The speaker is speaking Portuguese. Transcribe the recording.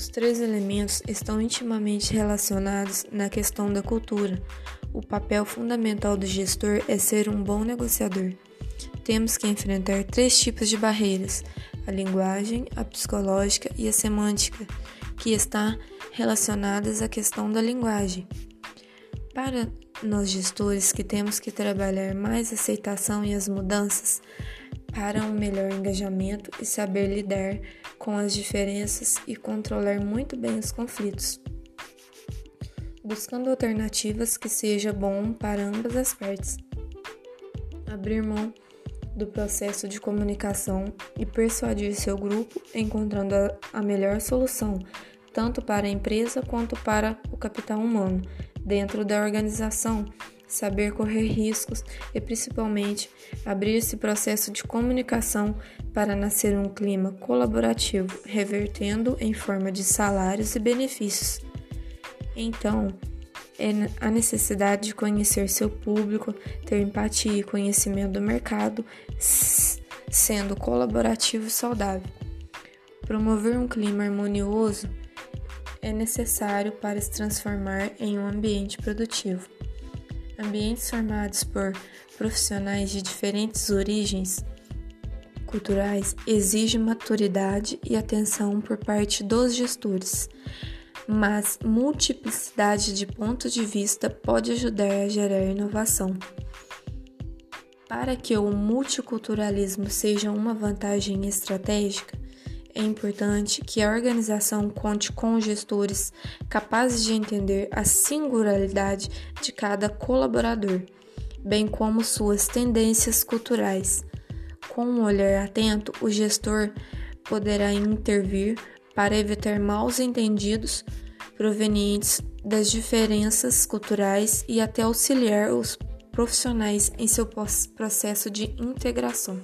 Os três elementos estão intimamente relacionados na questão da cultura. O papel fundamental do gestor é ser um bom negociador. Temos que enfrentar três tipos de barreiras: a linguagem, a psicológica e a semântica, que está relacionadas à questão da linguagem. Para nós gestores que temos que trabalhar mais a aceitação e as mudanças para um melhor engajamento e saber lidar com as diferenças e controlar muito bem os conflitos, buscando alternativas que seja bom para ambas as partes. Abrir mão do processo de comunicação e persuadir seu grupo encontrando a melhor solução, tanto para a empresa quanto para o capital humano dentro da organização, saber correr riscos e principalmente abrir esse processo de comunicação para nascer um clima colaborativo, revertendo em forma de salários e benefícios. Então, é a necessidade de conhecer seu público, ter empatia e conhecimento do mercado, sendo colaborativo e saudável. Promover um clima harmonioso é necessário para se transformar em um ambiente produtivo. Ambientes formados por profissionais de diferentes origens culturais exigem maturidade e atenção por parte dos gestores, mas multiplicidade de pontos de vista pode ajudar a gerar inovação. Para que o multiculturalismo seja uma vantagem estratégica, é importante que a organização conte com gestores capazes de entender a singularidade de cada colaborador, bem como suas tendências culturais. Com um olhar atento, o gestor poderá intervir para evitar maus entendidos provenientes das diferenças culturais e até auxiliar os profissionais em seu processo de integração.